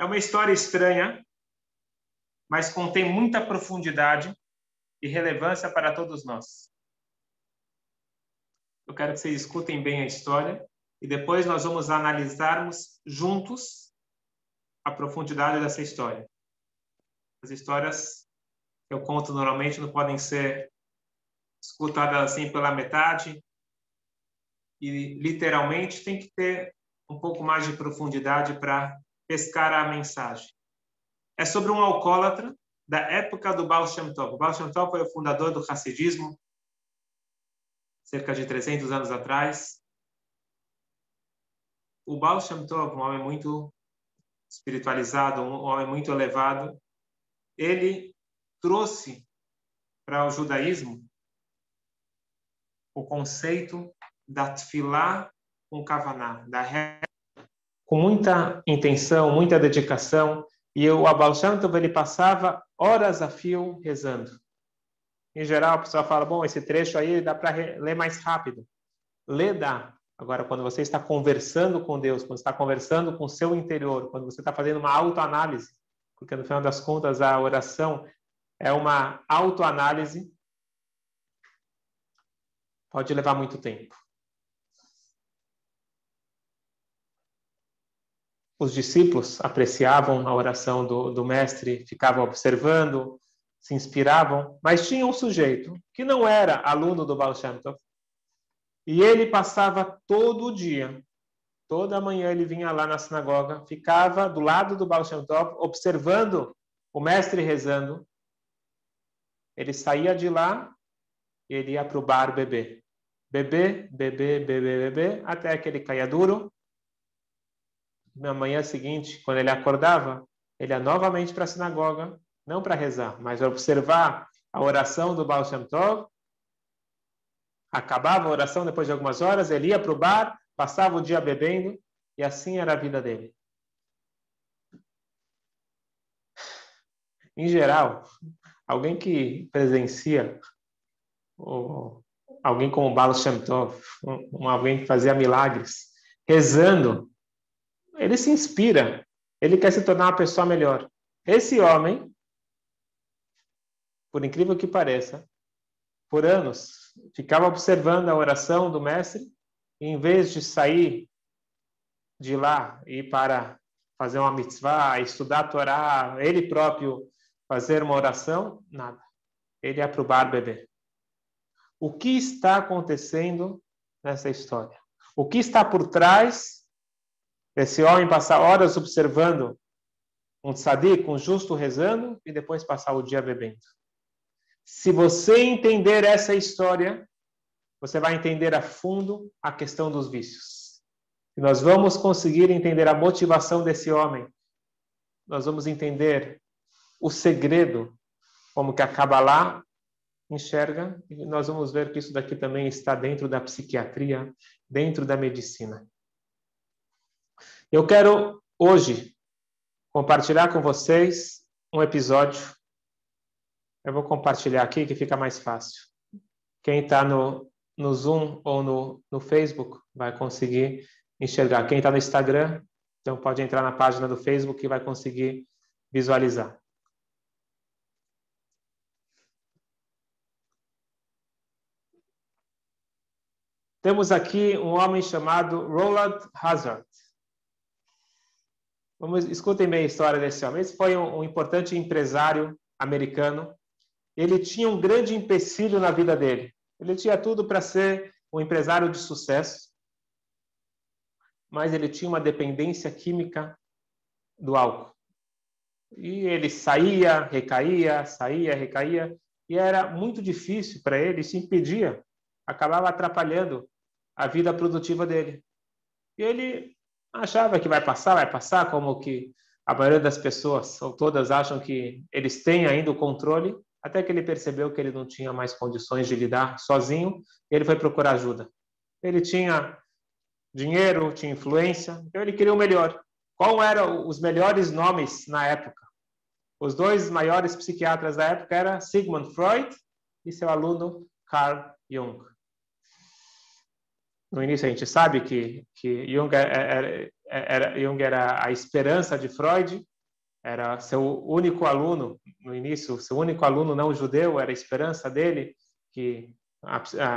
É uma história estranha, mas contém muita profundidade e relevância para todos nós. Eu quero que vocês escutem bem a história e depois nós vamos analisarmos juntos a profundidade dessa história. As histórias que eu conto normalmente não podem ser escutadas assim pela metade e literalmente tem que ter um pouco mais de profundidade para pescar a mensagem. É sobre um alcoólatra da época do Baal Shem Tov. O Baal Shem Tov foi o fundador do Hassidismo, cerca de 300 anos atrás. O Baal Shem Tov, um homem muito espiritualizado, um homem muito elevado, ele trouxe para o judaísmo o conceito da tefilá com kavaná, da com muita intenção, muita dedicação, e o Abal Shantav, ele passava horas a fio rezando. Em geral, a pessoa fala, bom, esse trecho aí dá para ler mais rápido. Lê dá. Agora, quando você está conversando com Deus, quando está conversando com o seu interior, quando você está fazendo uma autoanálise, porque no final das contas a oração é uma autoanálise, pode levar muito tempo. Os discípulos apreciavam a oração do, do mestre, ficavam observando, se inspiravam, mas tinha um sujeito que não era aluno do Baal Shem Tov, e ele passava todo o dia, toda manhã ele vinha lá na sinagoga, ficava do lado do Baal Shem Tov, observando o mestre rezando. Ele saía de lá, ele ia para o bar beber. Beber, beber, beber, beber, até que ele caia duro, na manhã seguinte, quando ele acordava, ele ia novamente para a sinagoga, não para rezar, mas observar a oração do Baal Shem Tov. Acabava a oração depois de algumas horas, ele ia para o bar, passava o dia bebendo, e assim era a vida dele. Em geral, alguém que presencia, alguém como Baal Shem Tov, um, alguém que fazia milagres, rezando, ele se inspira, ele quer se tornar uma pessoa melhor. Esse homem, por incrível que pareça, por anos, ficava observando a oração do mestre, e em vez de sair de lá e para fazer uma mitzvah, estudar a Torá, ele próprio fazer uma oração, nada. Ele ia para o bar beber. O que está acontecendo nessa história? O que está por trás esse homem passar horas observando um tzadik, um justo rezando, e depois passar o dia bebendo. Se você entender essa história, você vai entender a fundo a questão dos vícios. E nós vamos conseguir entender a motivação desse homem. Nós vamos entender o segredo, como que a Kabbalah enxerga, e nós vamos ver que isso daqui também está dentro da psiquiatria, dentro da medicina. Eu quero hoje compartilhar com vocês um episódio. Eu vou compartilhar aqui que fica mais fácil. Quem está no, no Zoom ou no, no Facebook vai conseguir enxergar. Quem está no Instagram, então pode entrar na página do Facebook e vai conseguir visualizar. Temos aqui um homem chamado Roland Hazard. Vamos, escutem bem a história desse homem. Esse foi um, um importante empresário americano. Ele tinha um grande empecilho na vida dele. Ele tinha tudo para ser um empresário de sucesso, mas ele tinha uma dependência química do álcool. E ele saía, recaía, saía, recaía, e era muito difícil para ele, isso impedia, acabava atrapalhando a vida produtiva dele. E ele achava que vai passar, vai passar, como que a maioria das pessoas, ou todas, acham que eles têm ainda o controle, até que ele percebeu que ele não tinha mais condições de lidar sozinho, e ele foi procurar ajuda. Ele tinha dinheiro, tinha influência, então ele queria o melhor. Qual eram os melhores nomes na época? Os dois maiores psiquiatras da época eram Sigmund Freud e seu aluno Carl Jung no início a gente sabe que, que Jung era, era, Jung era a esperança de Freud, era seu único aluno no início, seu único aluno não judeu, era a esperança dele que a,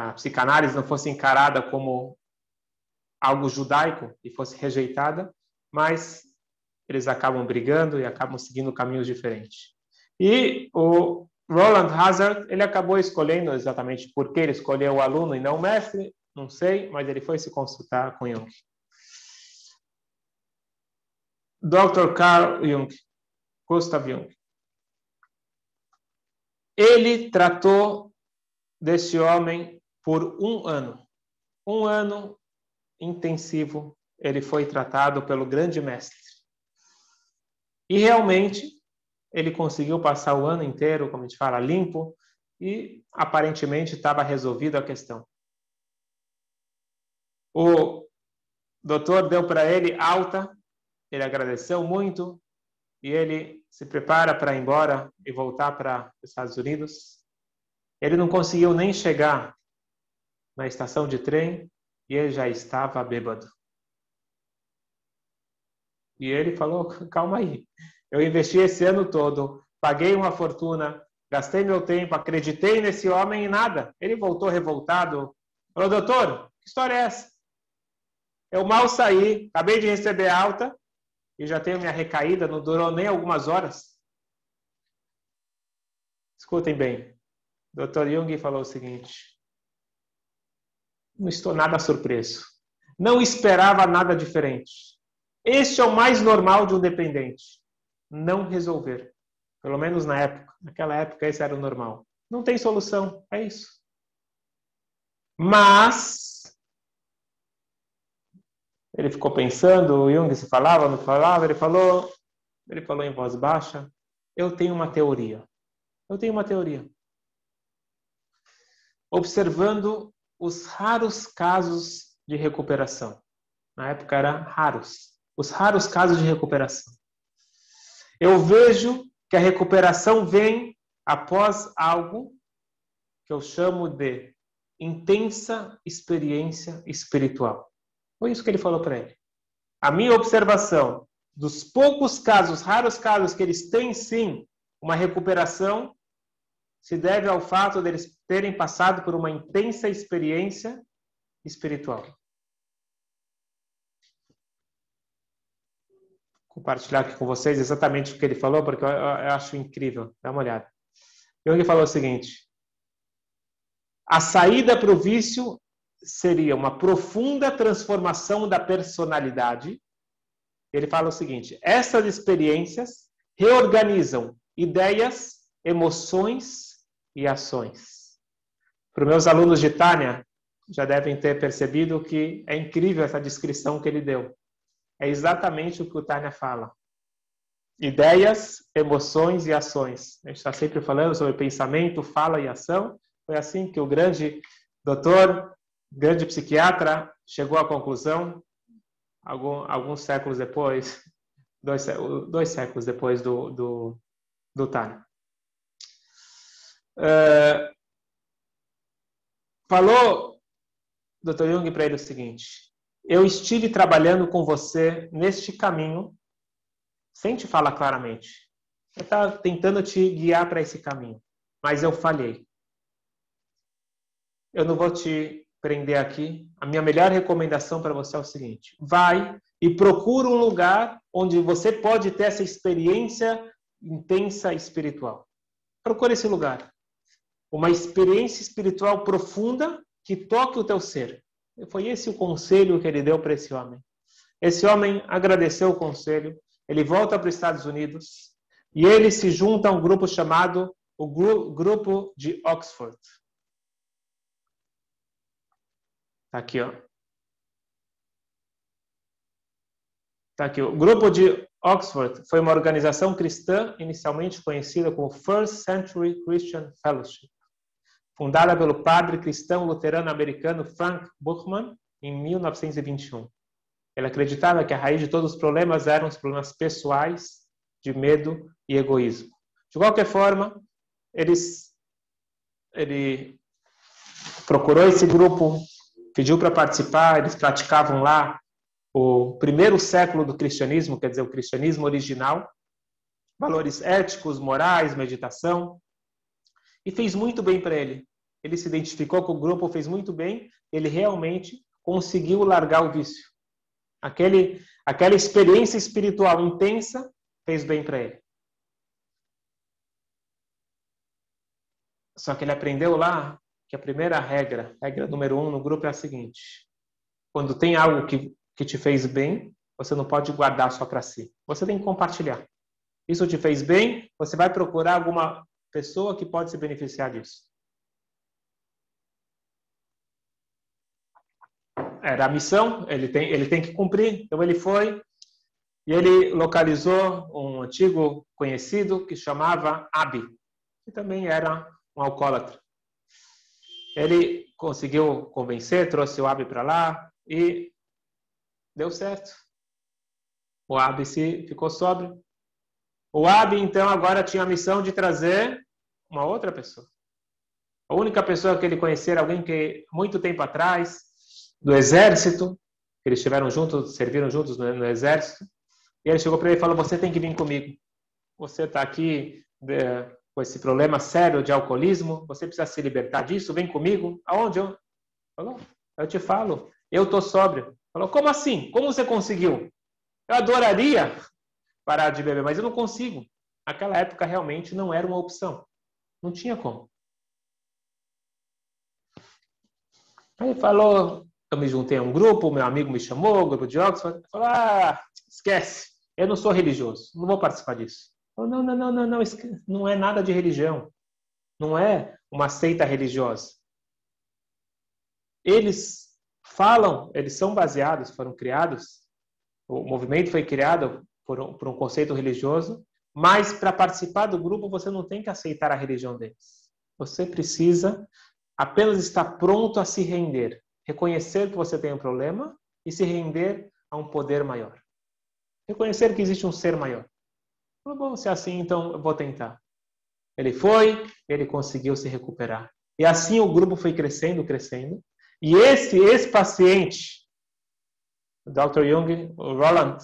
a psicanálise não fosse encarada como algo judaico e fosse rejeitada, mas eles acabam brigando e acabam seguindo caminhos diferentes. E o Roland Hazard, ele acabou escolhendo exatamente por que ele escolheu o aluno e não o mestre, não sei, mas ele foi se consultar com Jung. Dr. Carl Jung, Gustav Jung. Ele tratou desse homem por um ano. Um ano intensivo, ele foi tratado pelo grande mestre. E realmente, ele conseguiu passar o ano inteiro, como a gente fala, limpo, e aparentemente estava resolvida a questão. O doutor deu para ele alta, ele agradeceu muito, e ele se prepara para ir embora e voltar para os Estados Unidos. Ele não conseguiu nem chegar na estação de trem e ele já estava bêbado. E ele falou: calma aí, eu investi esse ano todo, paguei uma fortuna, gastei meu tempo, acreditei nesse homem e nada. Ele voltou revoltado. Falou: doutor, que história é essa? Eu mal saí, acabei de receber alta e já tenho minha recaída, não durou nem algumas horas. Escutem bem. Dr. Jung falou o seguinte: Não estou nada surpreso. Não esperava nada diferente. Este é o mais normal de um dependente. Não resolver. Pelo menos na época. Naquela época, esse era o normal. Não tem solução. É isso. Mas ele ficou pensando, o Jung se falava, não falava, ele falou, ele falou em voz baixa, eu tenho uma teoria. Eu tenho uma teoria. Observando os raros casos de recuperação. Na época eram raros. Os raros casos de recuperação. Eu vejo que a recuperação vem após algo que eu chamo de intensa experiência espiritual. Foi isso que ele falou para ele. A minha observação dos poucos casos, raros casos que eles têm sim uma recuperação, se deve ao fato deles terem passado por uma intensa experiência espiritual. Compartilhar aqui com vocês exatamente o que ele falou, porque eu, acho incrível. Dá uma olhada. Jung falou o seguinte: a saída para o vício seria uma profunda transformação da personalidade. Ele fala o seguinte: essas experiências reorganizam ideias, emoções e ações. Para os meus alunos de Tânia, já devem ter percebido que é incrível essa descrição que ele deu. É exatamente o que o Tânia fala. Ideias, emoções e ações. A gente está sempre falando sobre pensamento, fala e ação. Foi assim que o grande doutor grande psiquiatra chegou à conclusão, algum, alguns séculos depois, dois, dois séculos depois do, do, do Tânia. Uh, falou Dr. Jung para ele o seguinte: Eu estive trabalhando com você neste caminho, sem te falar claramente. Eu estava tentando te guiar para esse caminho, mas eu falhei. Eu não vou te prender aqui, a minha melhor recomendação para você é o seguinte: vai e procura um lugar onde você pode ter essa experiência intensa espiritual. Procure esse lugar. Uma experiência espiritual profunda que toque o teu ser. Foi esse o conselho que ele deu para esse homem. Esse homem agradeceu o conselho, ele volta para os Estados Unidos e ele se junta a um grupo chamado o Grupo de Oxford. Tá aqui, ó. Tá aqui. O grupo de Oxford foi uma organização cristã inicialmente conhecida como First Century Christian Fellowship, fundada pelo padre cristão luterano americano Frank Buchman em 1921. Ele acreditava que a raiz de todos os problemas eram os problemas pessoais, de medo e egoísmo. De qualquer forma, eles, ele procurou esse grupo pediu para participar, eles praticavam lá o primeiro século do cristianismo, quer dizer, o cristianismo original, valores éticos, morais, meditação, e fez muito bem para ele. Ele se identificou com o grupo, fez muito bem, ele realmente conseguiu largar o vício. Aquele, aquela experiência espiritual intensa fez bem para ele. Só que ele aprendeu lá que a primeira regra, regra número um no grupo é a seguinte: quando tem algo que, que te fez bem, você não pode guardar só para si. Você tem que compartilhar. Isso te fez bem, você vai procurar alguma pessoa que pode se beneficiar disso. Era a missão, ele tem, ele tem que cumprir. Então ele foi e ele localizou um antigo conhecido que chamava Abi, que também era um alcoólatra. Ele conseguiu convencer, trouxe o Abi para lá e deu certo. O Abi se ficou sóbrio. O Abi, então, agora tinha a missão de trazer uma outra pessoa. A única pessoa que ele conhecia era alguém que, muito tempo atrás, do exército, eles estiveram juntos, serviram juntos no, no exército, e ele chegou para ele e falou: Você tem que vir comigo. Você está aqui é, com esse problema sério de alcoolismo, você precisa se libertar disso, vem comigo. Aonde? Eu? Falou: Eu te falo, eu estou sóbrio. Falou: Como assim? Como você conseguiu? Eu adoraria parar de beber, mas eu não consigo. Naquela época realmente não era uma opção. Não tinha como. Aí falou, eu me juntei a um grupo, meu amigo me chamou, grupo de Oxford, falou, ah, esquece, eu não sou religioso, não vou participar disso. Não, não, não, não, não, não é nada de religião. Não é uma seita religiosa. Eles falam, eles são baseados, foram criados, o movimento foi criado por um, por um conceito religioso, mas para participar do grupo você não tem que aceitar a religião deles. Você precisa apenas estar pronto a se render, reconhecer que você tem um problema e se render a um poder maior. Reconhecer que existe um ser maior. Ah, bom, se é assim, então eu vou tentar. Ele foi, ele conseguiu se recuperar. E assim o grupo foi crescendo, crescendo. E esse ex-paciente, o Dr. Jung, o Roland,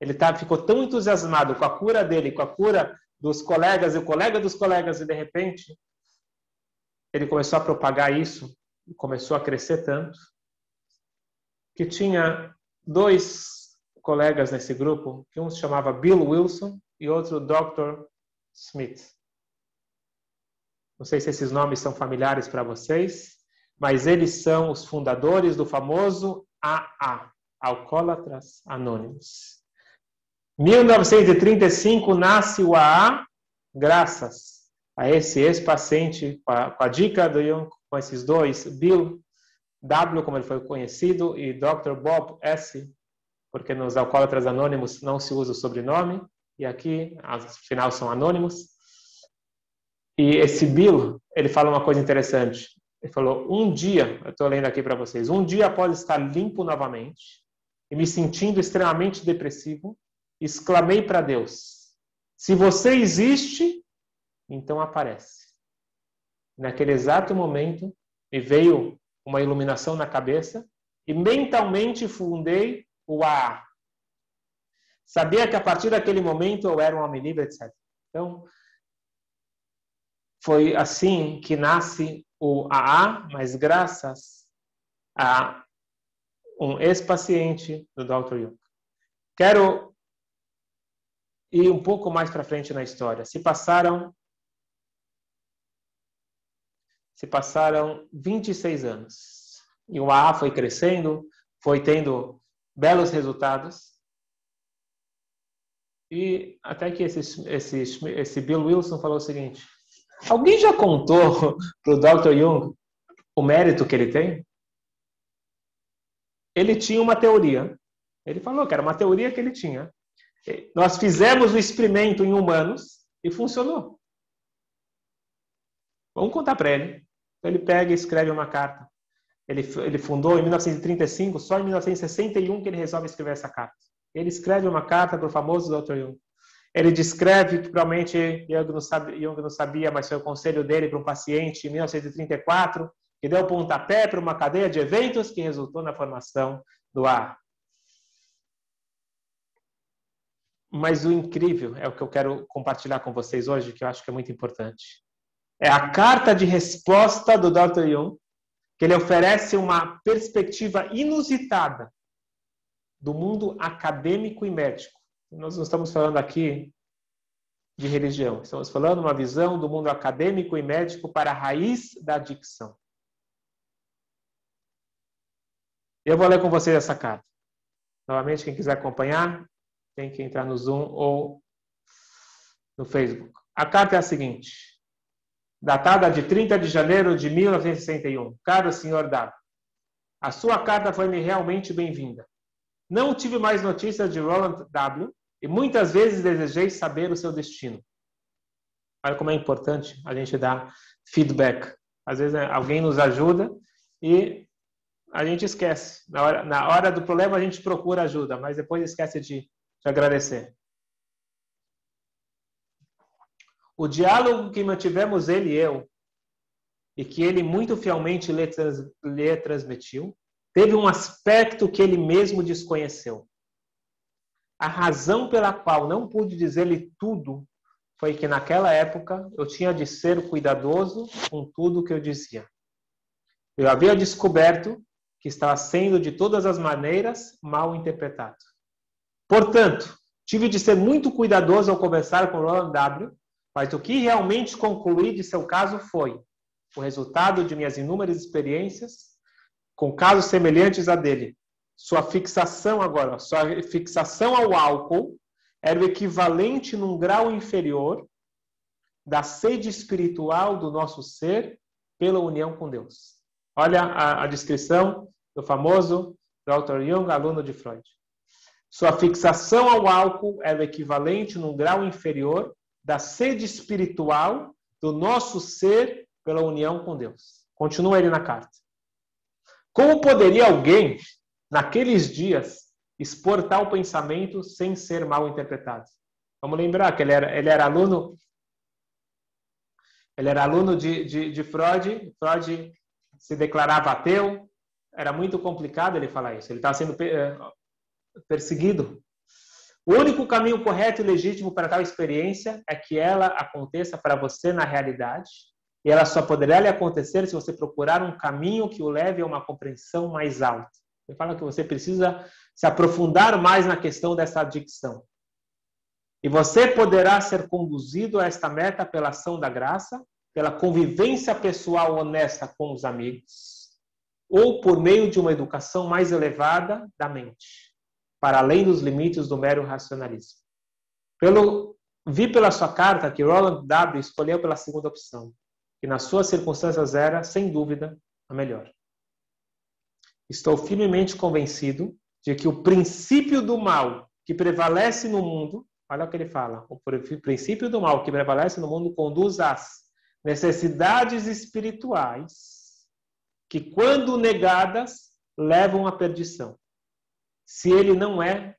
ele tá, ficou tão entusiasmado com a cura dele, com a cura dos colegas e o colega dos colegas, e de repente ele começou a propagar isso, começou a crescer tanto, que tinha dois colegas nesse grupo, que um se chamava Bill Wilson e outro Dr. Smith. Não sei se esses nomes são familiares para vocês, mas eles são os fundadores do famoso AA, Alcoólatras Anônimos. 1935 nasce o AA, graças a esse ex-paciente, com, a dica do Jung, com esses dois, Bill W, como ele foi conhecido, e Dr. Bob S, porque nos alcoólatras anônimos não se usa o sobrenome, e aqui, afinal, são anônimos. E esse Bill, ele fala uma coisa interessante. Ele falou: um dia, eu estou lendo aqui para vocês, um dia após estar limpo novamente e me sentindo extremamente depressivo, exclamei para Deus: Se você existe, então aparece. Naquele exato momento, me veio uma iluminação na cabeça e mentalmente fundei o AA. Sabia que a partir daquele momento eu era um homem livre, etc. Então, foi assim que nasce o AA, mas graças a um ex-paciente do Dr. Jung. Quero e um pouco mais para frente na história. Se passaram se passaram 26 anos. E o AA foi crescendo, foi tendo belos resultados. E até que esse, esse, esse Bill Wilson falou o seguinte: Alguém já contou para o Dr. Jung o mérito que ele tem? Ele tinha uma teoria. Ele falou que era uma teoria que ele tinha. Nós fizemos o experimento em humanos e funcionou. Vamos contar para ele. Ele pega e escreve uma carta. Ele, ele fundou em 1935, só em 1961 que ele resolve escrever essa carta. Ele escreve uma carta para o famoso Dr. Jung. Ele descreve que provavelmente Jung não, sabia, Jung não sabia, mas foi o conselho dele para um paciente em 1934, que deu pontapé para uma cadeia de eventos que resultou na formação do ar. Mas o incrível é o que eu quero compartilhar com vocês hoje, que eu acho que é muito importante. É a carta de resposta do Dr. Jung, que ele oferece uma perspectiva inusitada do mundo acadêmico e médico. Nós não estamos falando aqui de religião, estamos falando uma visão do mundo acadêmico e médico para a raiz da adicção. Eu vou ler com vocês essa carta. Novamente, quem quiser acompanhar, tem que entrar no Zoom ou no Facebook. A carta é a seguinte, datada de 30 de janeiro de 1961. Caro senhor W, a sua carta foi-me realmente bem-vinda. Não tive mais notícias de Roland W. e muitas vezes desejei saber o seu destino. Olha como é importante a gente dar feedback. Às vezes né, alguém nos ajuda e a gente esquece. Na hora, na hora do problema a gente procura ajuda, mas depois esquece de, de agradecer. O diálogo que mantivemos ele e eu, e que ele muito fielmente lhe, trans, lhe transmitiu, teve um aspecto que ele mesmo desconheceu. A razão pela qual não pude dizer-lhe tudo foi que naquela época eu tinha de ser cuidadoso com tudo que eu dizia. Eu havia descoberto que estava sendo de todas as maneiras mal interpretado. Portanto, tive de ser muito cuidadoso ao conversar com Roland W., mas o que realmente concluí de seu caso foi o resultado de minhas inúmeras experiências com casos semelhantes a dele. Sua fixação agora, sua fixação ao álcool era o equivalente num grau inferior da sede espiritual do nosso ser pela união com Deus. Olha a, a descrição do famoso Dr. Jung, aluno de Freud. Sua fixação ao álcool era o equivalente num grau inferior da sede espiritual do nosso ser pela união com Deus. Continua ele na carta. Como poderia alguém, naqueles dias, expor tal pensamento sem ser mal interpretado? Vamos lembrar que ele era, ele era aluno ele era aluno de, de, de Freud, Freud se declarava ateu, era muito complicado ele falar isso, ele estava sendo eh, perseguido. O único caminho correto e legítimo para tal experiência é que ela aconteça para você na realidade e ela só poderá lhe acontecer se você procurar um caminho que o leve a uma compreensão mais alta. Ele fala que você precisa se aprofundar mais na questão dessa adicção. E você poderá ser conduzido a esta meta pela ação da graça, pela convivência pessoal honesta com os amigos, ou por meio de uma educação mais elevada da mente, para além dos limites do mero racionalismo. Pelo, vi pela sua carta que Roland W. escolheu pela segunda opção que nas suas circunstâncias era, sem dúvida, a melhor. Estou firmemente convencido de que o princípio do mal que prevalece no mundo, olha o que ele fala, o princípio do mal que prevalece no mundo conduz às necessidades espirituais que, quando negadas, levam à perdição. Se ele não é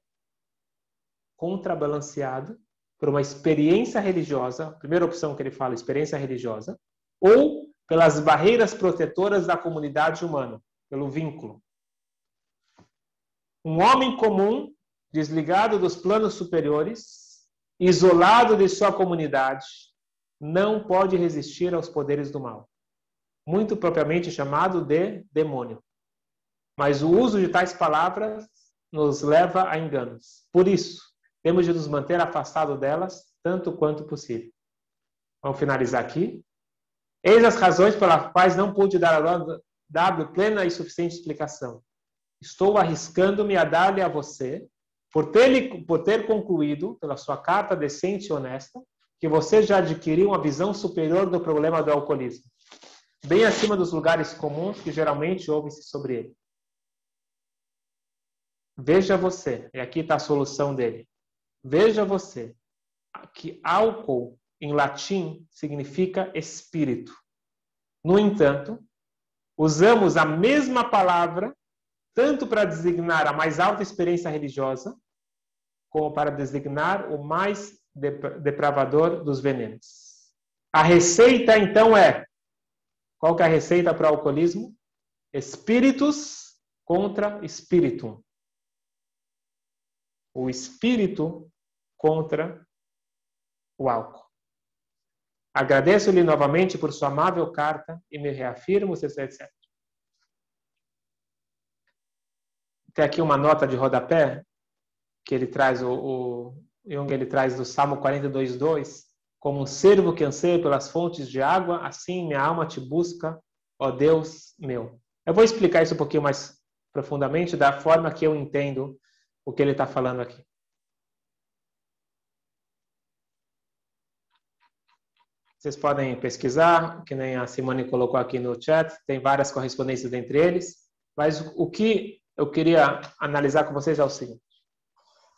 contrabalanceado por uma experiência religiosa, primeira opção que ele fala, experiência religiosa, ou pelas barreiras protetoras da comunidade humana, pelo vínculo. Um homem comum, desligado dos planos superiores, isolado de sua comunidade, não pode resistir aos poderes do mal, muito propriamente chamado de demônio. Mas o uso de tais palavras nos leva a enganos. Por isso, temos de nos manter afastados delas tanto quanto possível. Vamos finalizar aqui. Eis as razões pelas quais não pude dar a W plena e suficiente explicação. Estou arriscando-me a dar-lhe a você, por ter, por ter concluído, pela sua carta decente e honesta, que você já adquiriu uma visão superior do problema do alcoolismo, bem acima dos lugares comuns que geralmente ouvem-se sobre ele. Veja você, e aqui está a solução dele. Veja você que álcool em latim significa espírito. No entanto, usamos a mesma palavra tanto para designar a mais alta experiência religiosa, como para designar o mais depravador dos venenos. A receita, então, é: qual que é a receita para o alcoolismo? Espíritos contra espírito. O espírito contra o álcool. Agradeço-lhe novamente por sua amável carta e me reafirmo, etc, etc. Tem aqui uma nota de rodapé que ele traz, o, o Jung ele traz do Salmo 42:2, como um servo que anseia pelas fontes de água, assim minha alma te busca, ó Deus meu. Eu vou explicar isso um pouquinho mais profundamente da forma que eu entendo o que ele está falando aqui. Vocês podem pesquisar, que nem a Simone colocou aqui no chat, tem várias correspondências entre eles, mas o que eu queria analisar com vocês é o seguinte.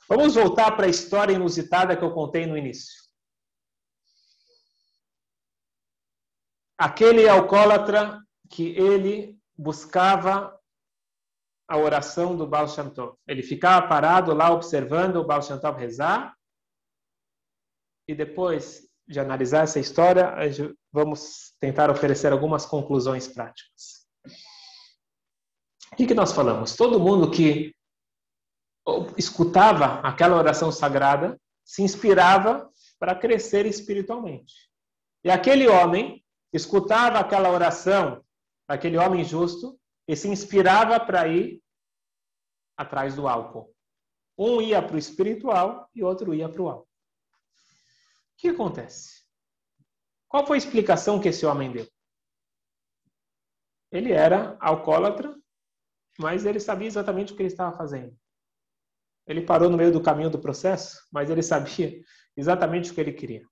Vamos voltar para a história inusitada que eu contei no início. Aquele alcoólatra que ele buscava a oração do Baal Shem Tov. Ele ficava parado lá observando o Baal Shem Tov rezar e depois de analisar essa história, vamos tentar oferecer algumas conclusões práticas. O que, que nós falamos? Todo mundo que escutava aquela oração sagrada se inspirava para crescer espiritualmente. E aquele homem escutava aquela oração, aquele homem justo, e se inspirava para ir atrás do álcool. Um ia para o espiritual e outro ia para o álcool que acontece? Qual foi a explicação que esse homem deu? Ele era alcoólatra, mas ele sabia exatamente o que ele estava fazendo. Ele parou no meio do caminho do processo, mas ele sabia exatamente o que ele queria.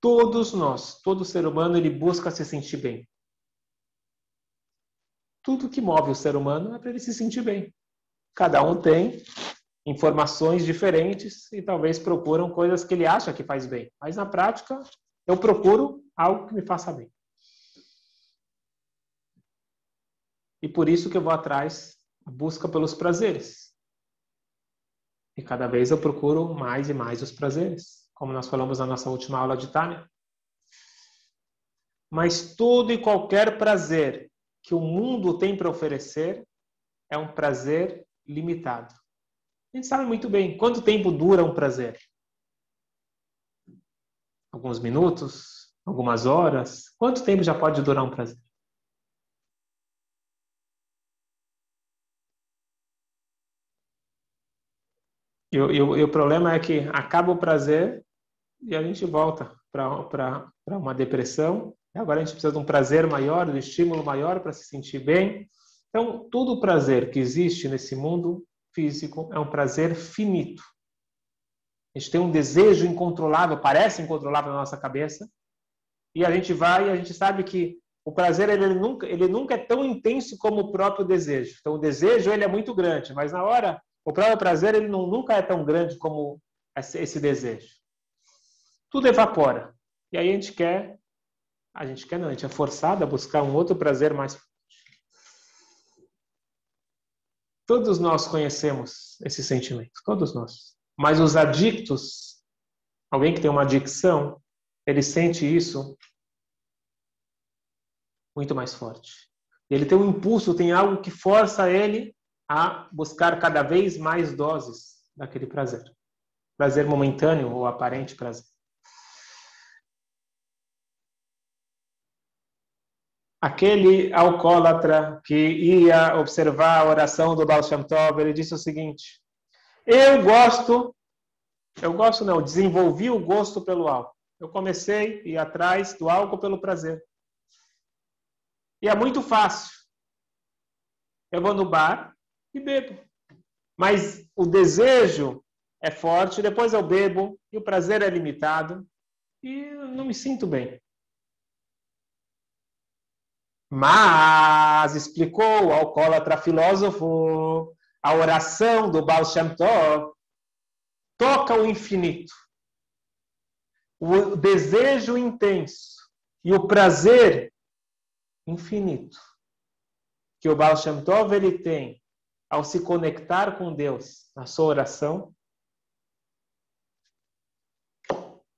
Todos nós, todo ser humano, ele busca se sentir bem. Tudo que move o ser humano é para ele se sentir bem. Cada um tem informações diferentes e talvez procuram coisas que ele acha que faz bem. Mas na prática, eu procuro algo que me faça bem. E por isso que eu vou atrás, a busca pelos prazeres. E cada vez eu procuro mais e mais os prazeres, como nós falamos na nossa última aula de Tânia. Mas todo e qualquer prazer que o mundo tem para oferecer é um prazer limitado. A gente sabe muito bem quanto tempo dura um prazer. Alguns minutos, algumas horas. Quanto tempo já pode durar um prazer? E, e, e o problema é que acaba o prazer e a gente volta para uma depressão. Agora a gente precisa de um prazer maior, de um estímulo maior para se sentir bem. Então, todo o prazer que existe nesse mundo físico é um prazer finito. A gente tem um desejo incontrolável, parece incontrolável na nossa cabeça, e a gente vai e a gente sabe que o prazer ele, nunca, ele nunca é tão intenso como o próprio desejo. Então o desejo ele é muito grande, mas na hora o próprio prazer ele não, nunca é tão grande como esse, desejo. Tudo evapora. E aí a gente quer, a gente quer não, a gente é forçado a buscar um outro prazer mais Todos nós conhecemos esse sentimento, todos nós. Mas os adictos, alguém que tem uma adicção, ele sente isso muito mais forte. Ele tem um impulso, tem algo que força ele a buscar cada vez mais doses daquele prazer. Prazer momentâneo ou aparente prazer. Aquele alcoólatra que ia observar a oração do Baal Shem Tov, ele disse o seguinte: Eu gosto, eu gosto não, desenvolvi o gosto pelo álcool. Eu comecei ir atrás do álcool pelo prazer. E é muito fácil. Eu vou no bar e bebo. Mas o desejo é forte, depois eu bebo e o prazer é limitado e não me sinto bem. Mas, explicou o alcoólatra filósofo, a oração do Baal Shem Tov toca o infinito. O desejo intenso e o prazer infinito que o Baal Shem Tov ele tem ao se conectar com Deus na sua oração,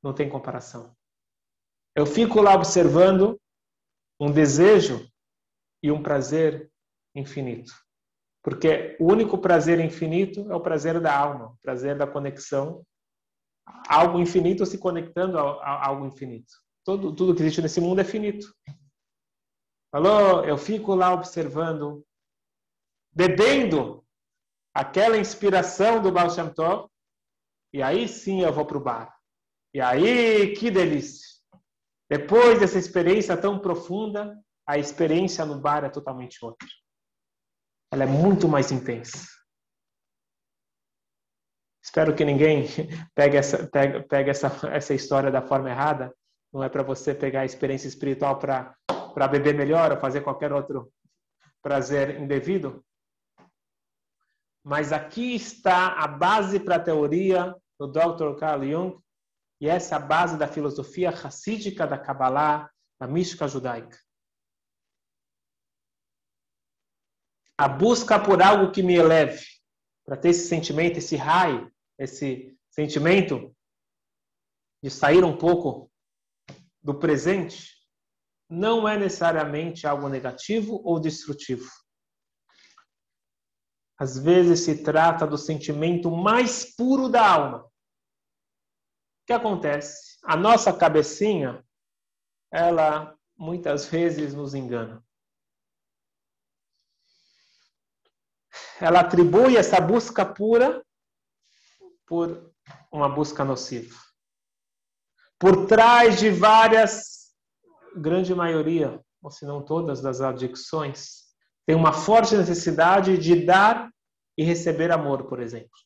não tem comparação. Eu fico lá observando um desejo e um prazer infinito. Porque o único prazer infinito é o prazer da alma, o prazer da conexão. Algo infinito se conectando a, algo infinito. Tudo, tudo que existe nesse mundo é finito. Falou, eu fico lá observando, bebendo aquela inspiração do Baal Shem Tov, e aí sim eu vou para o bar. E aí, que delícia! Depois dessa experiência tão profunda, a experiência no bar é totalmente outra. Ela é muito mais intensa. Espero que ninguém pegue essa, pegue, pegue essa, essa história da forma errada. Não é para você pegar a experiência espiritual para beber melhor ou fazer qualquer outro prazer indevido. Mas aqui está a base para a teoria do Dr. Carl Jung, e essa é a base da filosofia racídica da Kabbalah, da mística judaica. A busca por algo que me eleve, para ter esse sentimento, esse raio, esse sentimento de sair um pouco do presente, não é necessariamente algo negativo ou destrutivo. Às vezes se trata do sentimento mais puro da alma. Que acontece? A nossa cabecinha, ela muitas vezes nos engana. Ela atribui essa busca pura por uma busca nociva. Por trás de várias, grande maioria, ou se não todas, das adicções, tem uma forte necessidade de dar e receber amor, por exemplo.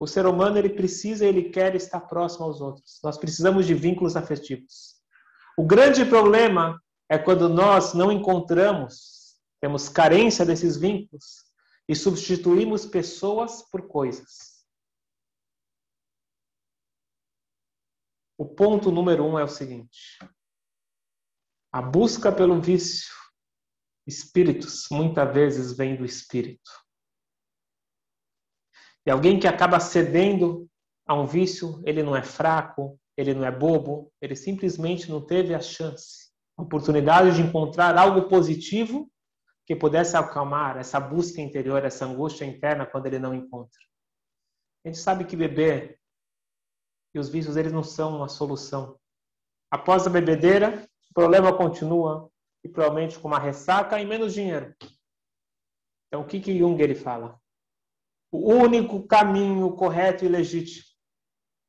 O ser humano ele precisa, ele quer estar próximo aos outros. Nós precisamos de vínculos afetivos. O grande problema é quando nós não encontramos, temos carência desses vínculos e substituímos pessoas por coisas. O ponto número um é o seguinte: a busca pelo vício espíritos muitas vezes vem do espírito. E alguém que acaba cedendo a um vício, ele não é fraco, ele não é bobo, ele simplesmente não teve a chance, a oportunidade de encontrar algo positivo que pudesse acalmar essa busca interior, essa angústia interna quando ele não encontra. A gente sabe que beber e os vícios eles não são uma solução. Após a bebedeira, o problema continua, e provavelmente com uma ressaca e menos dinheiro. Então, o que, que Jung ele fala? O único caminho correto e legítimo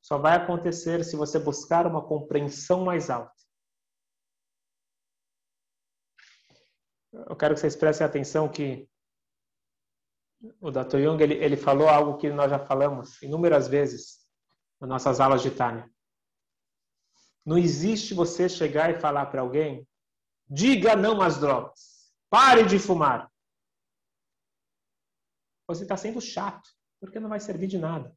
só vai acontecer se você buscar uma compreensão mais alta. Eu quero que vocês prestem atenção que o Dr. Jung ele, ele falou algo que nós já falamos inúmeras vezes nas nossas aulas de Tânia. Não existe você chegar e falar para alguém Diga não às drogas. Pare de fumar. Você está sendo chato, porque não vai servir de nada.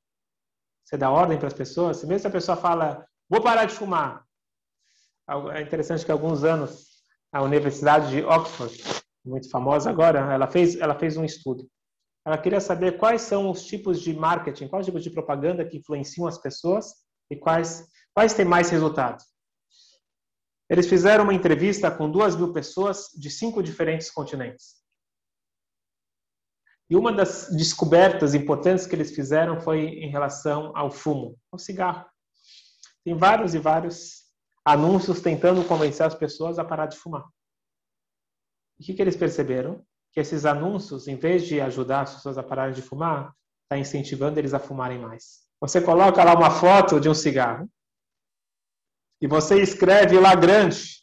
Você dá ordem para as pessoas, mesmo se a pessoa fala, vou parar de fumar. É interessante que há alguns anos a Universidade de Oxford, muito famosa agora, ela fez, ela fez um estudo. Ela queria saber quais são os tipos de marketing, quais tipos de propaganda que influenciam as pessoas e quais, quais têm mais resultado. Eles fizeram uma entrevista com duas mil pessoas de cinco diferentes continentes. E uma das descobertas importantes que eles fizeram foi em relação ao fumo, ao cigarro. Tem vários e vários anúncios tentando convencer as pessoas a parar de fumar. o que, que eles perceberam? Que esses anúncios, em vez de ajudar as pessoas a pararem de fumar, está incentivando eles a fumarem mais. Você coloca lá uma foto de um cigarro, e você escreve lá grande: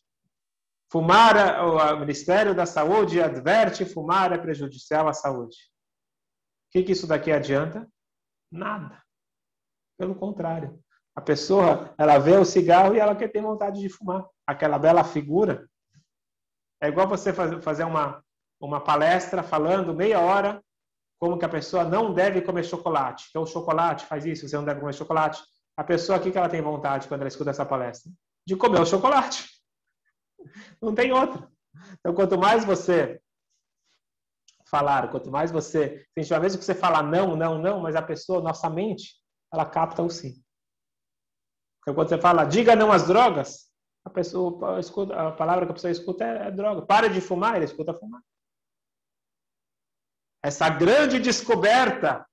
fumar, o Ministério da Saúde adverte fumar é prejudicial à saúde. O que, que isso daqui adianta? Nada. Pelo contrário. A pessoa, ela vê o cigarro e ela quer ter vontade de fumar. Aquela bela figura. É igual você fazer uma, uma palestra falando meia hora como que a pessoa não deve comer chocolate. Então, o chocolate faz isso, você não deve comer chocolate a pessoa aqui que ela tem vontade quando ela escuta essa palestra? De comer o chocolate. Não tem outra. Então, quanto mais você falar, quanto mais você, às vezes que você fala não, não, não, mas a pessoa, nossa mente, ela capta o sim. Então, quando você fala, diga não às drogas, a pessoa escuta, a palavra que a pessoa escuta é, é droga. Para de fumar, ele escuta fumar. essa grande descoberta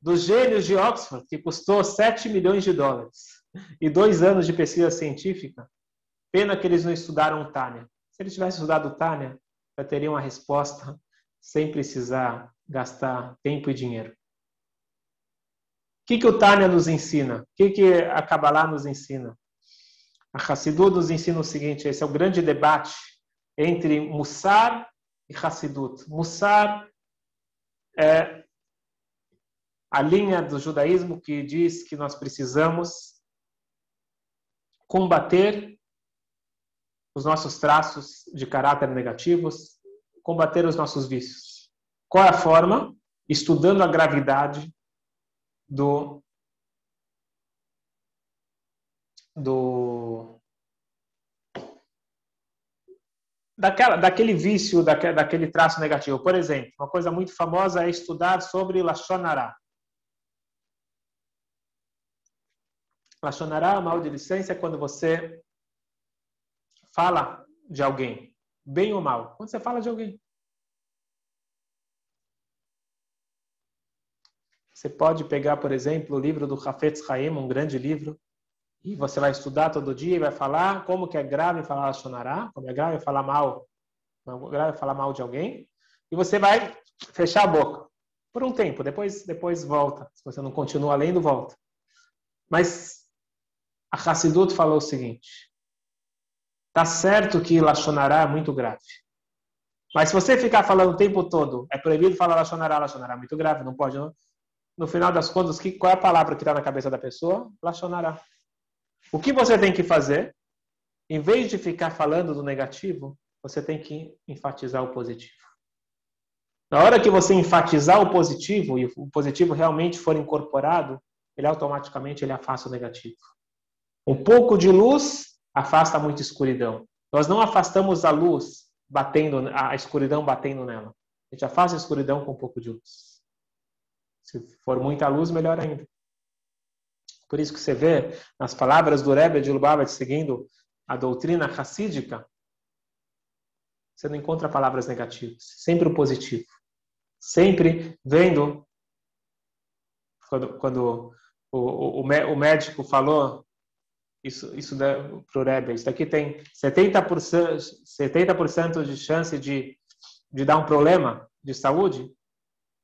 dos gênios de Oxford, que custou 7 milhões de dólares e dois anos de pesquisa científica, pena que eles não estudaram Tânia. Se eles tivessem estudado Tânia, já teriam a resposta sem precisar gastar tempo e dinheiro. O que, que o Tânia nos ensina? O que, que a Kabbalah nos ensina? A Hassidut nos ensina o seguinte, esse é o grande debate entre Mussar e Hassidut. Mussar é a linha do judaísmo que diz que nós precisamos combater os nossos traços de caráter negativos, combater os nossos vícios. Qual é a forma? Estudando a gravidade do do daquela, daquele vício, daquele, daquele traço negativo. Por exemplo, uma coisa muito famosa é estudar sobre Lachonará. Lachonará, maledicência, é quando você fala de alguém, bem ou mal. Quando você fala de alguém. Você pode pegar, por exemplo, o livro do Hafetz Haim, um grande livro, e você vai estudar todo dia e vai falar como que é grave falar Lashonará, como é grave falar mal, como é grave falar mal de alguém, e você vai fechar a boca por um tempo, depois depois volta. Se você não continua lendo, volta. Mas a Hassidut falou o seguinte: tá certo que Lashonará é muito grave. Mas se você ficar falando o tempo todo, é proibido falar Lashonará, Lashonará é muito grave, não pode. Não. No final das contas, que, qual é a palavra que está na cabeça da pessoa? Lashonará. O que você tem que fazer? Em vez de ficar falando do negativo, você tem que enfatizar o positivo. Na hora que você enfatizar o positivo e o positivo realmente for incorporado, ele automaticamente ele afasta o negativo. Um pouco de luz afasta muita escuridão. Nós não afastamos a luz batendo a escuridão batendo nela. A gente afasta a escuridão com um pouco de luz. Se for muita luz, melhor ainda. Por isso que você vê nas palavras do Rebbe de Lubavitch seguindo a doutrina racídica, você não encontra palavras negativas, sempre o positivo. Sempre vendo quando, quando o, o, o médico falou isso, isso para o Rebbe, isso daqui tem 70%, 70 de chance de, de dar um problema de saúde,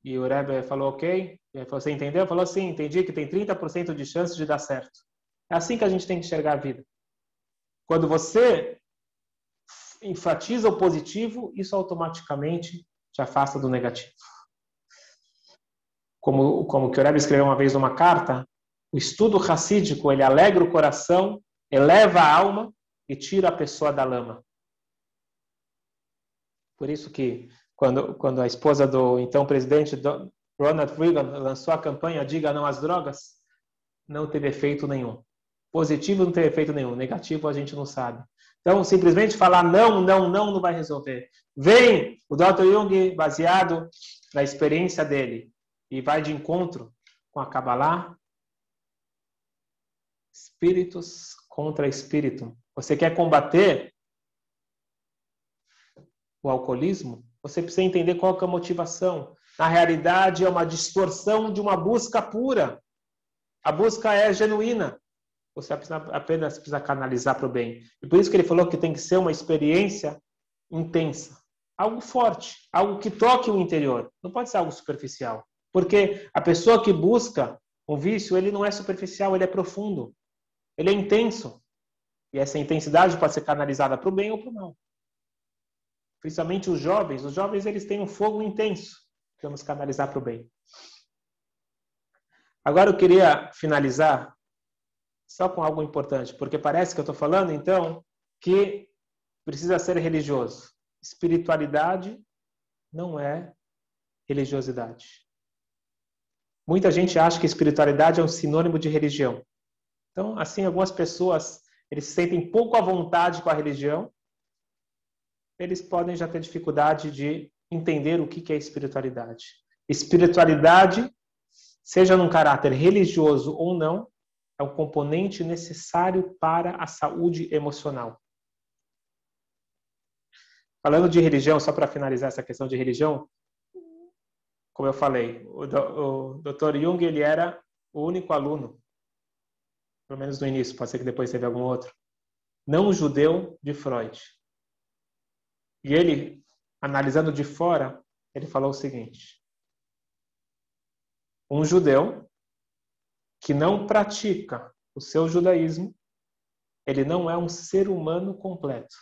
e o Rebbe falou, ok. Falou, você entendeu? Falou, sim, entendi que tem 30% de chance de dar certo. É assim que a gente tem que enxergar a vida. Quando você enfatiza o positivo, isso automaticamente te afasta do negativo. Como, como o Rebbe escreveu uma vez numa carta, o estudo racídico, ele alegra o coração, eleva a alma e tira a pessoa da lama. Por isso que quando, quando a esposa do então presidente Ronald Reagan lançou a campanha Diga Não às Drogas, não teve efeito nenhum. Positivo não teve efeito nenhum, negativo a gente não sabe. Então, simplesmente falar não, não, não não vai resolver. Vem o Dr. Jung, baseado na experiência dele, e vai de encontro com a Kabbalah. Espíritos contra espírito. Você quer combater o alcoolismo? Você precisa entender qual é a motivação. Na realidade, é uma distorção de uma busca pura. A busca é genuína. Você apenas precisa canalizar para o bem. E por isso que ele falou que tem que ser uma experiência intensa. Algo forte, algo que toque o interior. Não pode ser algo superficial. Porque a pessoa que busca um vício, ele não é superficial, ele é profundo. Ele é intenso. E essa intensidade pode ser canalizada para o bem ou para o mal principalmente os jovens, os jovens eles têm um fogo intenso que vamos canalizar para o bem. Agora eu queria finalizar só com algo importante, porque parece que eu estou falando, então, que precisa ser religioso. Espiritualidade não é religiosidade. Muita gente acha que espiritualidade é um sinônimo de religião. Então, assim, algumas pessoas eles se sentem pouco à vontade com a religião eles podem já ter dificuldade de entender o que é espiritualidade. Espiritualidade, seja num caráter religioso ou não, é um componente necessário para a saúde emocional. Falando de religião, só para finalizar essa questão de religião, como eu falei, o, Dr. Jung ele era o único aluno, pelo menos no início, pode ser que depois teve algum outro, não judeu de Freud. E ele, analisando de fora, ele falou o seguinte: um judeu que não pratica o seu judaísmo, ele não é um ser humano completo.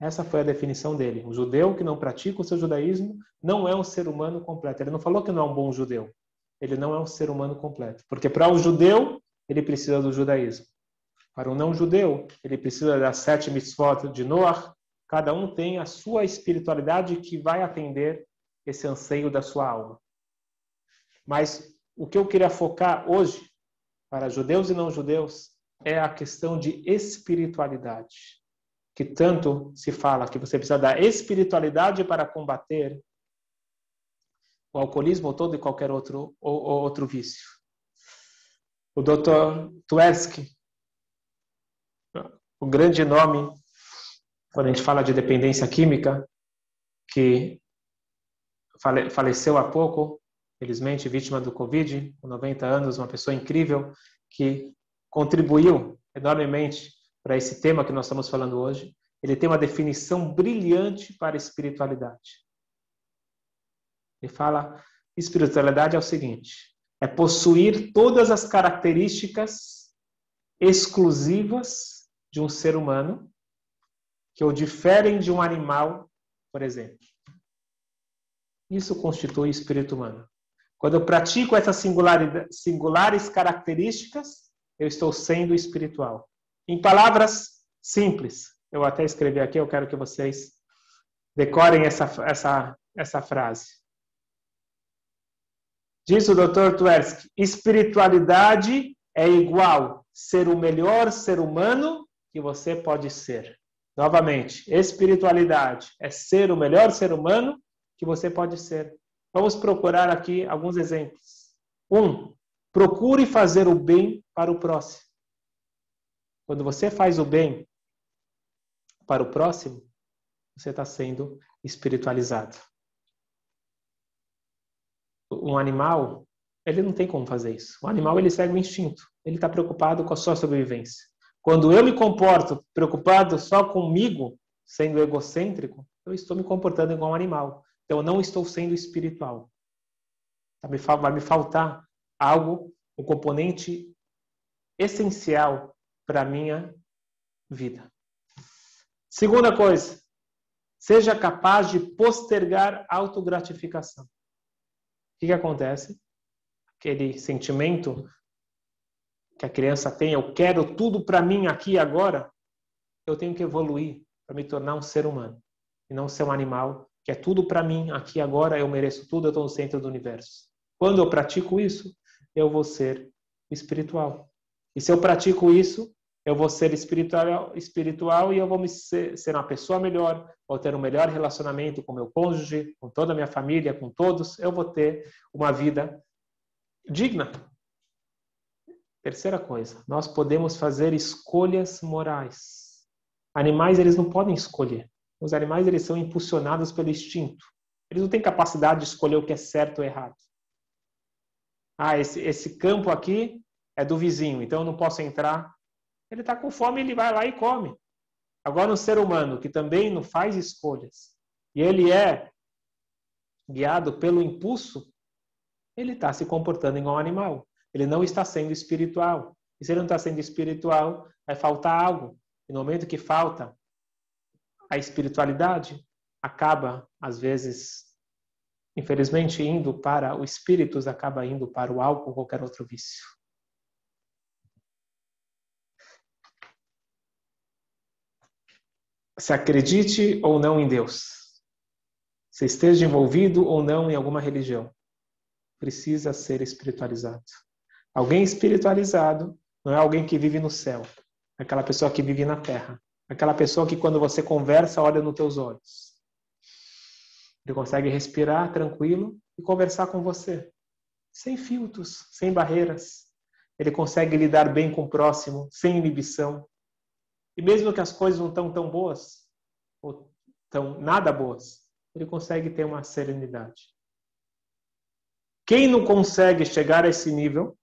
Essa foi a definição dele. Um judeu que não pratica o seu judaísmo não é um ser humano completo. Ele não falou que não é um bom judeu. Ele não é um ser humano completo. Porque para o um judeu, ele precisa do judaísmo. Para o não judeu, ele precisa das sete mitzvot de Noah. Cada um tem a sua espiritualidade que vai atender esse anseio da sua alma. Mas o que eu queria focar hoje, para judeus e não judeus, é a questão de espiritualidade que tanto se fala que você precisa da espiritualidade para combater o alcoolismo ou todo e qualquer outro, ou, ou outro vício. O Dr. Tversky, o grande nome quando a gente fala de dependência química, que faleceu há pouco, felizmente vítima do Covid, com 90 anos, uma pessoa incrível que contribuiu enormemente para esse tema que nós estamos falando hoje, ele tem uma definição brilhante para espiritualidade. Ele fala: espiritualidade é o seguinte: é possuir todas as características exclusivas de um ser humano que o diferem de um animal, por exemplo. Isso constitui espírito humano. Quando eu pratico essas singulares características, eu estou sendo espiritual. Em palavras simples, eu até escrevi aqui, eu quero que vocês decorem essa, essa, essa frase. Diz o Dr. Tversky, espiritualidade é igual ser o melhor ser humano que você pode ser. Novamente, espiritualidade é ser o melhor ser humano que você pode ser. Vamos procurar aqui alguns exemplos. Um, procure fazer o bem para o próximo. Quando você faz o bem para o próximo, você está sendo espiritualizado. Um animal, ele não tem como fazer isso. O animal, ele segue o instinto. Ele está preocupado com a sua sobrevivência. Quando eu me comporto preocupado só comigo, sendo egocêntrico, eu estou me comportando igual um animal. Então, eu não estou sendo espiritual. Vai me faltar algo, um componente essencial para a minha vida. Segunda coisa, seja capaz de postergar autogratificação. Que, que acontece? Aquele sentimento que a criança tem, eu quero tudo para mim aqui e agora, eu tenho que evoluir para me tornar um ser humano e não ser um animal que é tudo para mim aqui e agora, eu mereço tudo, eu estou no centro do universo. Quando eu pratico isso, eu vou ser espiritual. E se eu pratico isso, eu vou ser espiritual, espiritual e eu vou me ser, ser uma pessoa melhor, vou ter um melhor relacionamento com meu cônjuge, com toda a minha família, com todos. Eu vou ter uma vida digna. Terceira coisa, nós podemos fazer escolhas morais. Animais, eles não podem escolher. Os animais, eles são impulsionados pelo instinto. Eles não têm capacidade de escolher o que é certo ou errado. Ah, esse, esse campo aqui é do vizinho, então eu não posso entrar. Ele está com fome, ele vai lá e come. Agora, um ser humano que também não faz escolhas e ele é guiado pelo impulso, ele está se comportando igual um animal. Ele não está sendo espiritual. E se ele não está sendo espiritual, vai faltar algo. E no momento que falta a espiritualidade, acaba, às vezes, infelizmente, indo para o espírito, acaba indo para o álcool ou qualquer outro vício. Se acredite ou não em Deus, se esteja envolvido ou não em alguma religião, precisa ser espiritualizado. Alguém espiritualizado não é alguém que vive no céu, é aquela pessoa que vive na terra, é aquela pessoa que quando você conversa olha nos teus olhos. Ele consegue respirar tranquilo e conversar com você, sem filtros, sem barreiras. Ele consegue lidar bem com o próximo, sem inibição. E mesmo que as coisas não estão tão boas, ou tão nada boas, ele consegue ter uma serenidade. Quem não consegue chegar a esse nível,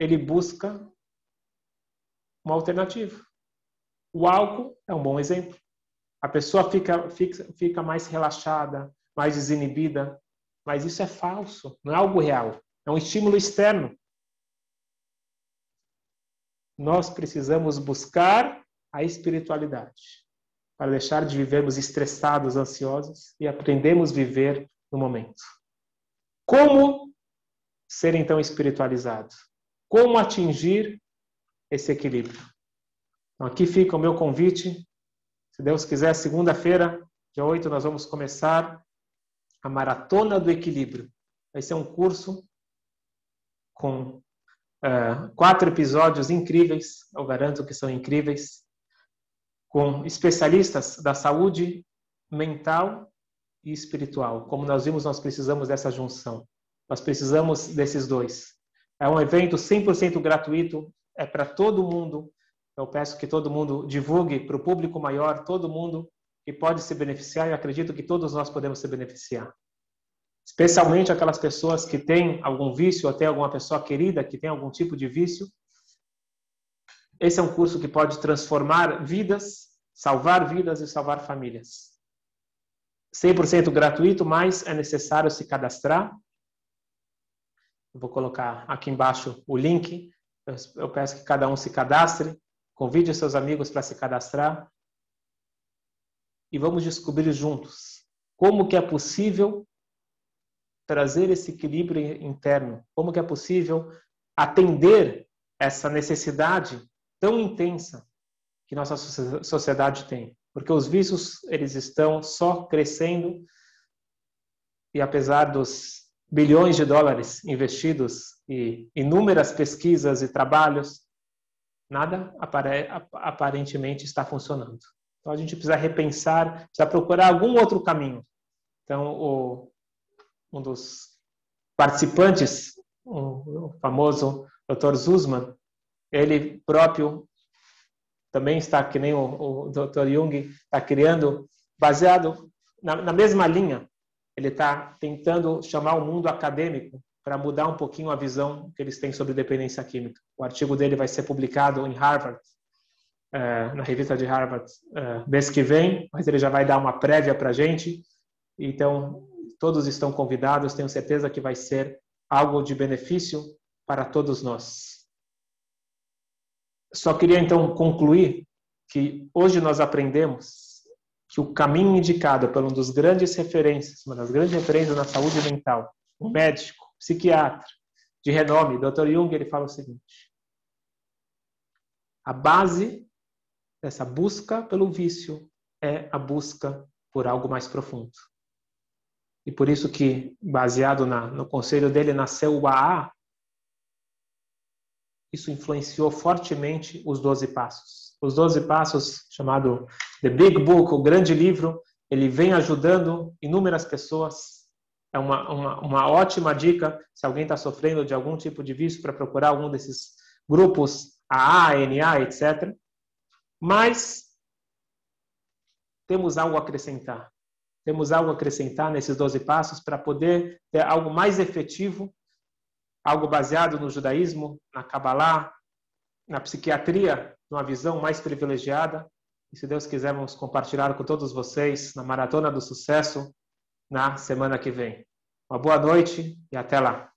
ele busca uma alternativa. O álcool é um bom exemplo. A pessoa fica, fica, fica mais relaxada, mais desinibida, mas isso é falso, não é algo real. É um estímulo externo. Nós precisamos buscar a espiritualidade para deixar de vivermos estressados, ansiosos e aprendemos a viver no momento. Como ser então espiritualizado? Como atingir esse equilíbrio? Então, aqui fica o meu convite. Se Deus quiser, segunda-feira, dia 8, nós vamos começar a Maratona do Equilíbrio. Vai ser um curso com uh, quatro episódios incríveis, eu garanto que são incríveis, com especialistas da saúde mental e espiritual. Como nós vimos, nós precisamos dessa junção. Nós precisamos desses dois. É um evento 100% gratuito, é para todo mundo. Eu peço que todo mundo divulgue para o público maior, todo mundo que pode se beneficiar, e acredito que todos nós podemos se beneficiar. Especialmente aquelas pessoas que têm algum vício, ou até alguma pessoa querida que tem algum tipo de vício, esse é um curso que pode transformar vidas, salvar vidas e salvar famílias. 100% gratuito, mas é necessário se cadastrar. Eu vou colocar aqui embaixo o link. Eu peço que cada um se cadastre, convide seus amigos para se cadastrar e vamos descobrir juntos como que é possível trazer esse equilíbrio interno, como que é possível atender essa necessidade tão intensa que nossa sociedade tem. Porque os vícios, eles estão só crescendo e apesar dos bilhões de dólares investidos e inúmeras pesquisas e trabalhos, nada aparentemente está funcionando. Então a gente precisa repensar, precisa procurar algum outro caminho. Então o, um dos participantes, o famoso Dr. Zuzman, ele próprio também está, que nem o, o Dr. Jung, está criando, baseado na, na mesma linha, ele está tentando chamar o mundo acadêmico para mudar um pouquinho a visão que eles têm sobre dependência química. O artigo dele vai ser publicado em Harvard, uh, na revista de Harvard, uh, mês que vem, mas ele já vai dar uma prévia para a gente. Então, todos estão convidados, tenho certeza que vai ser algo de benefício para todos nós. Só queria então concluir que hoje nós aprendemos que o caminho indicado por um dos grandes referências, uma das grandes referências na saúde mental, um médico, psiquiatra de renome, Dr. Jung, ele fala o seguinte: a base dessa busca pelo vício é a busca por algo mais profundo. E por isso que, baseado na, no conselho dele, nasceu o AA, isso influenciou fortemente os Doze Passos. Os Doze Passos, chamado The Big Book, o grande livro, ele vem ajudando inúmeras pessoas. É uma, uma, uma ótima dica se alguém está sofrendo de algum tipo de vício para procurar algum desses grupos, AA, NA, etc. Mas temos algo a acrescentar. Temos algo a acrescentar nesses 12 passos para poder ter algo mais efetivo algo baseado no judaísmo, na Kabbalah, na psiquiatria, numa visão mais privilegiada. E se Deus quiser, vamos compartilhar com todos vocês na Maratona do Sucesso na semana que vem. Uma boa noite e até lá.